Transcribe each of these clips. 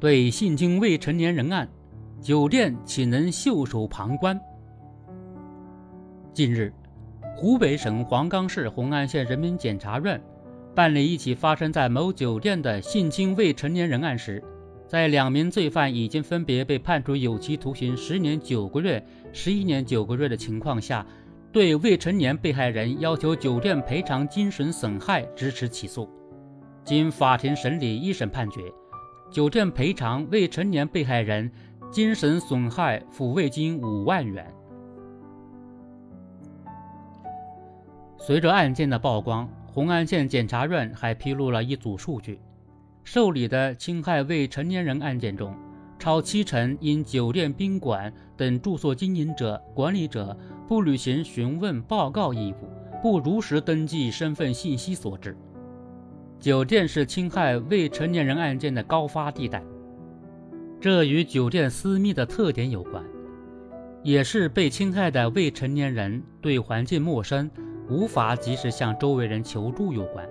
对性侵未成年人案，酒店岂能袖手旁观？近日，湖北省黄冈市红安县人民检察院办理一起发生在某酒店的性侵未成年人案时，在两名罪犯已经分别被判处有期徒刑十年九个月、十一年九个月的情况下，对未成年被害人要求酒店赔偿精神损害，支持起诉。经法庭审理，一审判决。酒店赔偿未成年被害人精神损害抚慰金五万元。随着案件的曝光，红安县检察院还披露了一组数据：受理的侵害未成年人案件中，超七成因酒店、宾馆等住宿经营者、管理者不履行询问报告义务、不如实登记身份信息所致。酒店是侵害未成年人案件的高发地带，这与酒店私密的特点有关，也是被侵害的未成年人对环境陌生，无法及时向周围人求助有关。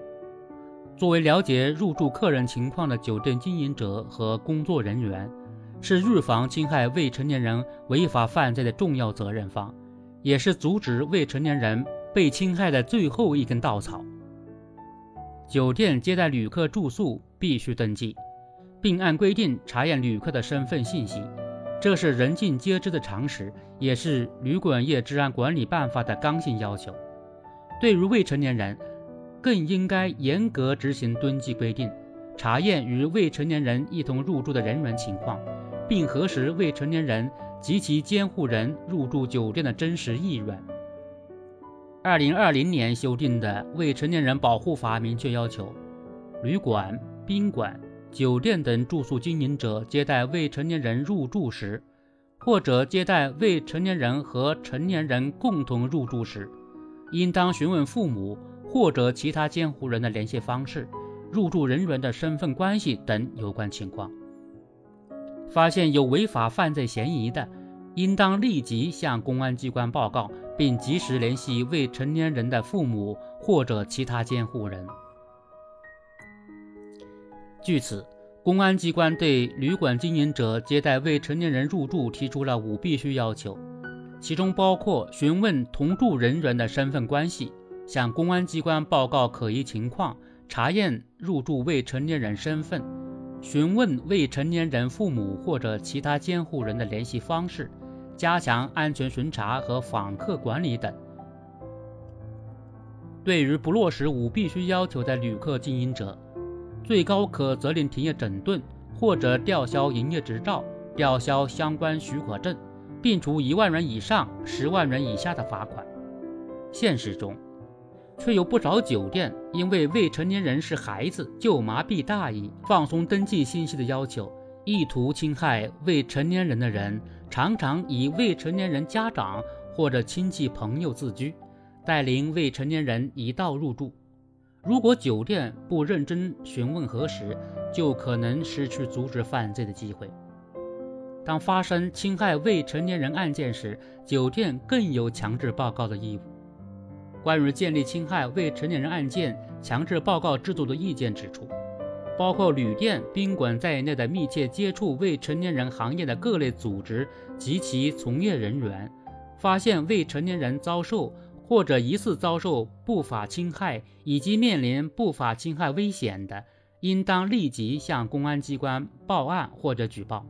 作为了解入住客人情况的酒店经营者和工作人员，是预防侵害未成年人违法犯罪的重要责任方，也是阻止未成年人被侵害的最后一根稻草。酒店接待旅客住宿必须登记，并按规定查验旅客的身份信息，这是人尽皆知的常识，也是旅馆业治安管理办法的刚性要求。对于未成年人，更应该严格执行登记规定，查验与未成年人一同入住的人员情况，并核实未成年人及其监护人入住酒店的真实意愿。二零二零年修订的《未成年人保护法》明确要求，旅馆、宾馆、酒店等住宿经营者接待未成年人入住时，或者接待未成年人和成年人共同入住时，应当询问父母或者其他监护人的联系方式、入住人员的身份关系等有关情况。发现有违法犯罪嫌疑的，应当立即向公安机关报告。并及时联系未成年人的父母或者其他监护人。据此，公安机关对旅馆经营者接待未成年人入住提出了五必须要求，其中包括询问同住人员的身份关系，向公安机关报告可疑情况，查验入住未成年人身份，询问未成年人父母或者其他监护人的联系方式。加强安全巡查和访客管理等。对于不落实五必须要求的旅客经营者，最高可责令停业整顿或者吊销营业执照、吊销相关许可证，并处一万元以上十万元以下的罚款。现实中，却有不少酒店因为未成年人是孩子就麻痹大意，放松登记信息的要求。意图侵害未成年人的人，常常以未成年人家长或者亲戚朋友自居，带领未成年人一道入住。如果酒店不认真询问核实，就可能失去阻止犯罪的机会。当发生侵害未成年人案件时，酒店更有强制报告的义务。关于建立侵害未成年人案件强制报告制度的意见指出。包括旅店、宾馆在内的密切接触未成年人行业的各类组织及其从业人员，发现未成年人遭受或者疑似遭受不法侵害以及面临不法侵害危险的，应当立即向公安机关报案或者举报。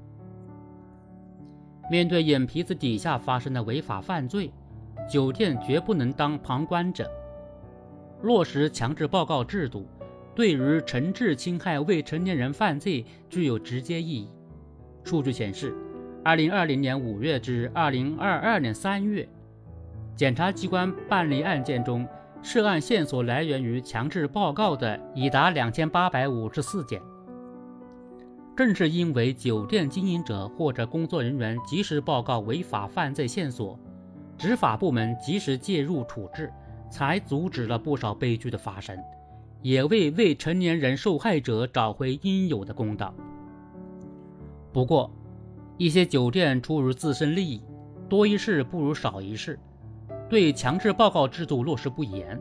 面对眼皮子底下发生的违法犯罪，酒店绝不能当旁观者，落实强制报告制度。对于惩治侵害未成年人犯罪具有直接意义。数据显示，二零二零年五月至二零二二年三月，检察机关办理案件中，涉案线索来源于强制报告的已达两千八百五十四件。正是因为酒店经营者或者工作人员及时报告违法犯罪线索，执法部门及时介入处置，才阻止了不少悲剧的发生。也为未成年人受害者找回应有的公道。不过，一些酒店出于自身利益，多一事不如少一事，对强制报告制度落实不严。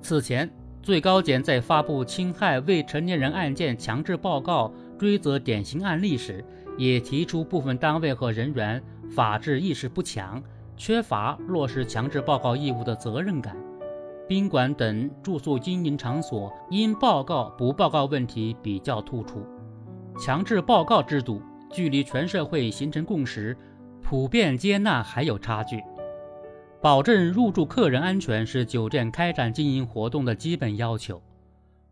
此前，最高检在发布侵害未成年人案件强制报告追责典型案例时，也提出部分单位和人员法治意识不强，缺乏落实强制报告义务的责任感。宾馆等住宿经营场所因报告不报告问题比较突出。强制报告制度距离全社会形成共识、普遍接纳还有差距。保证入住客人安全是酒店开展经营活动的基本要求，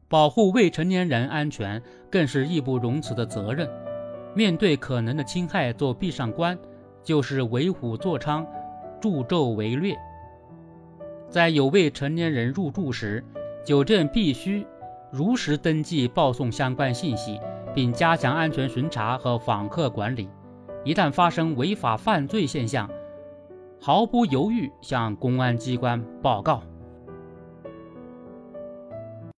保护未成年人安全更是义不容辞的责任。面对可能的侵害，做闭上关就是为虎作伥、助纣为虐。在有未成年人入住时，酒店必须如实登记、报送相关信息，并加强安全巡查和访客管理。一旦发生违法犯罪现象，毫不犹豫向公安机关报告。